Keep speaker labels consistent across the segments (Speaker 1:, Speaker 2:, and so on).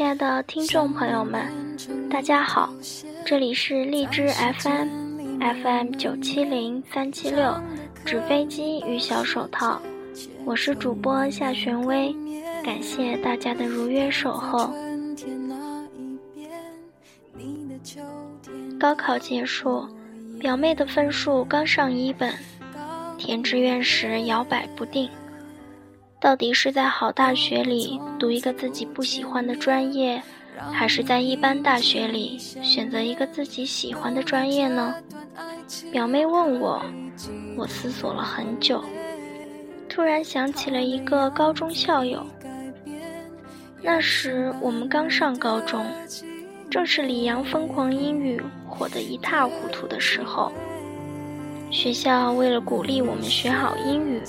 Speaker 1: 亲爱的听众朋友们，大家好，这里是荔枝 FM FM 九七零三七六，纸飞机与小手套，我是主播夏玄薇，感谢大家的如约守候。高考结束，表妹的分数刚上一本，填志愿时摇摆不定。到底是在好大学里读一个自己不喜欢的专业，还是在一般大学里选择一个自己喜欢的专业呢？表妹问我，我思索了很久，突然想起了一个高中校友。那时我们刚上高中，正是李阳疯狂英语火得一塌糊涂的时候，学校为了鼓励我们学好英语。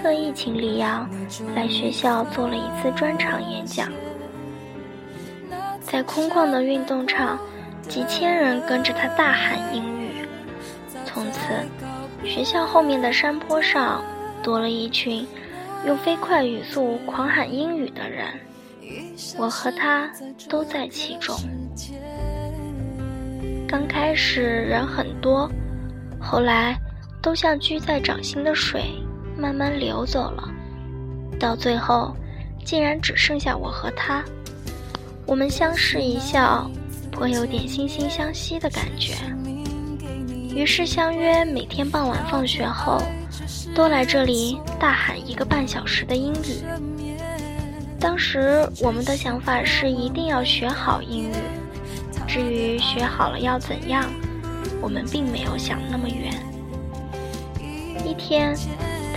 Speaker 1: 特意请李阳来学校做了一次专场演讲，在空旷的运动场，几千人跟着他大喊英语。从此，学校后面的山坡上多了一群用飞快语速狂喊英语的人，我和他都在其中。刚开始人很多，后来都像聚在掌心的水。慢慢流走了，到最后，竟然只剩下我和他。我们相视一笑，颇有点惺惺相惜的感觉。于是相约每天傍晚放学后，都来这里大喊一个半小时的英语。当时我们的想法是一定要学好英语，至于学好了要怎样，我们并没有想那么远。一天。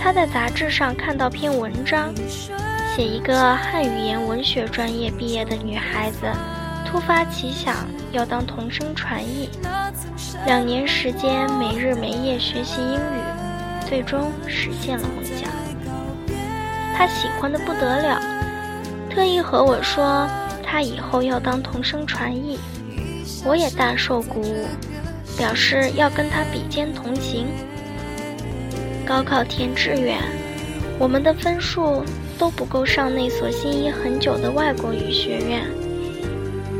Speaker 1: 他在杂志上看到篇文章，写一个汉语言文学专业毕业的女孩子，突发奇想要当同声传译，两年时间没日没夜学习英语，最终实现了梦想。他喜欢的不得了，特意和我说他以后要当同声传译，我也大受鼓舞，表示要跟他比肩同行。高考填志愿，我们的分数都不够上那所心仪很久的外国语学院。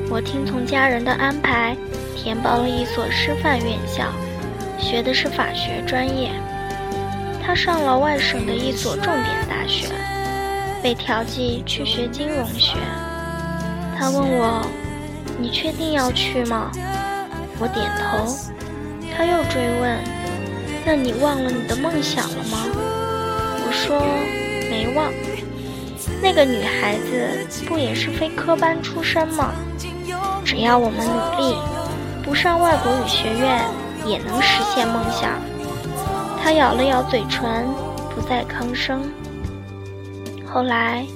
Speaker 1: 我听从家人的安排，填报了一所师范院校，学的是法学专业。他上了外省的一所重点大学，被调剂去学金融学。他问我：“你确定要去吗？”我点头。他又追问。那你忘了你的梦想了吗？我说没忘。那个女孩子不也是非科班出身吗？只要我们努力，不上外国语学院也能实现梦想。她咬了咬嘴唇，不再吭声。后来，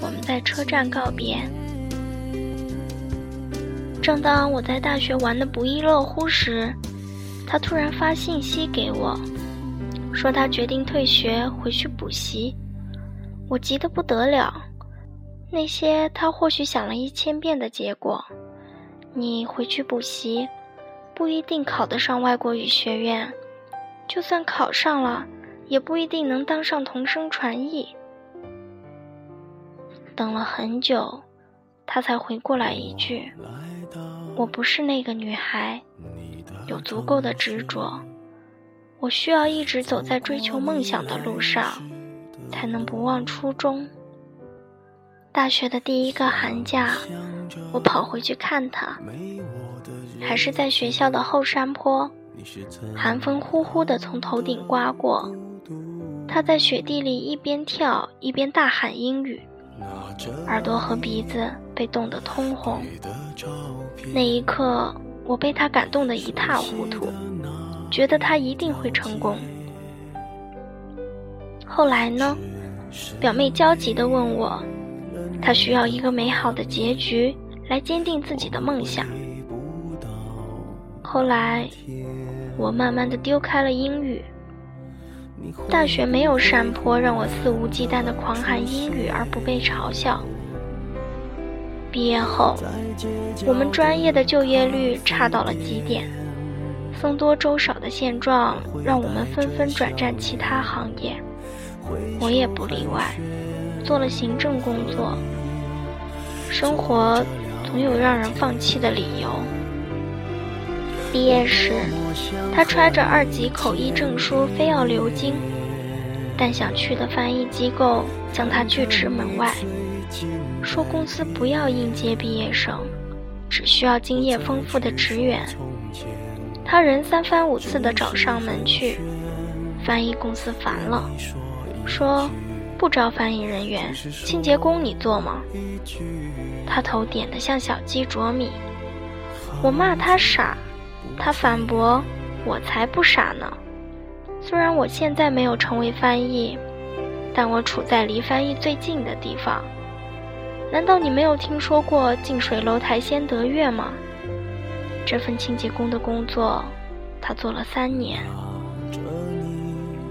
Speaker 1: 我们在车站告别。正当我在大学玩的不亦乐乎时，他突然发信息给我，说他决定退学回去补习。我急得不得了。那些他或许想了一千遍的结果，你回去补习，不一定考得上外国语学院，就算考上了，也不一定能当上同声传译。等了很久，他才回过来一句：“我不是那个女孩。”有足够的执着，我需要一直走在追求梦想的路上，才能不忘初衷。大学的第一个寒假，我跑回去看他，还是在学校的后山坡，寒风呼呼地从头顶刮过，他在雪地里一边跳一边大喊英语，耳朵和鼻子被冻得通红。那一刻。我被他感动得一塌糊涂，觉得他一定会成功。后来呢？表妹焦急地问我，她需要一个美好的结局来坚定自己的梦想。后来，我慢慢地丢开了英语。大学没有山坡让我肆无忌惮地狂喊英语而不被嘲笑。毕业后，我们专业的就业率差到了极点，僧多粥少的现状让我们纷纷转战其他行业，我也不例外，做了行政工作。生活总有让人放弃的理由。毕业时，他揣着二级口译证书，非要留京，但想去的翻译机构将他拒之门外，说公司不要应届毕业生，只需要经验丰富的职员。他人三番五次的找上门去，翻译公司烦了，说。不招翻译人员，清洁工你做吗？他头点得像小鸡啄米。我骂他傻，他反驳我才不傻呢。虽然我现在没有成为翻译，但我处在离翻译最近的地方。难道你没有听说过近水楼台先得月吗？这份清洁工的工作，他做了三年。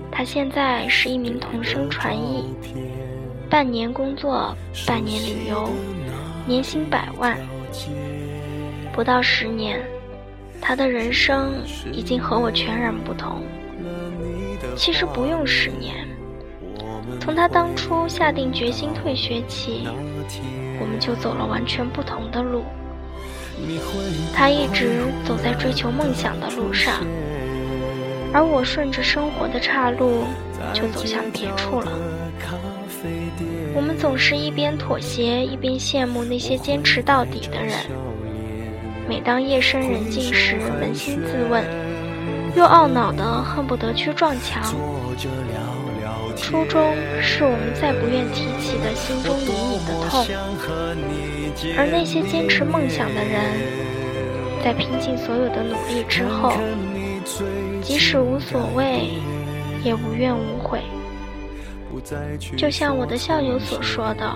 Speaker 1: 他现在是一名同声传译，半年工作，半年旅游，年薪百万。不到十年，他的人生已经和我全然不同。其实不用十年，从他当初下定决心退学起，我们就走了完全不同的路。他一直走在追求梦想的路上。而我顺着生活的岔路，就走向别处了。我们总是一边妥协，一边羡慕那些坚持到底的人。每当夜深人静时，扪心自问，又懊恼的恨不得去撞墙。初衷是我们再不愿提起的心中隐隐的痛。而那些坚持梦想的人，在拼尽所有的努力之后。即使无所谓，也无怨无悔。就像我的校友所说的，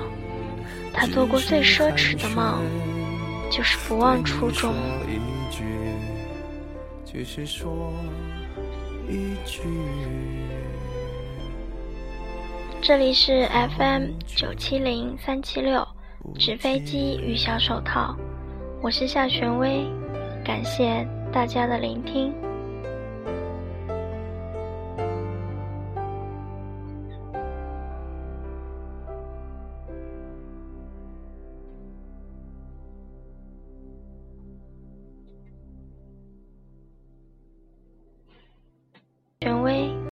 Speaker 1: 他做过最奢侈的梦，就是不忘初衷。这里是 FM 九七零三七六，纸飞机与小手套，我是夏玄薇，感谢大家的聆听。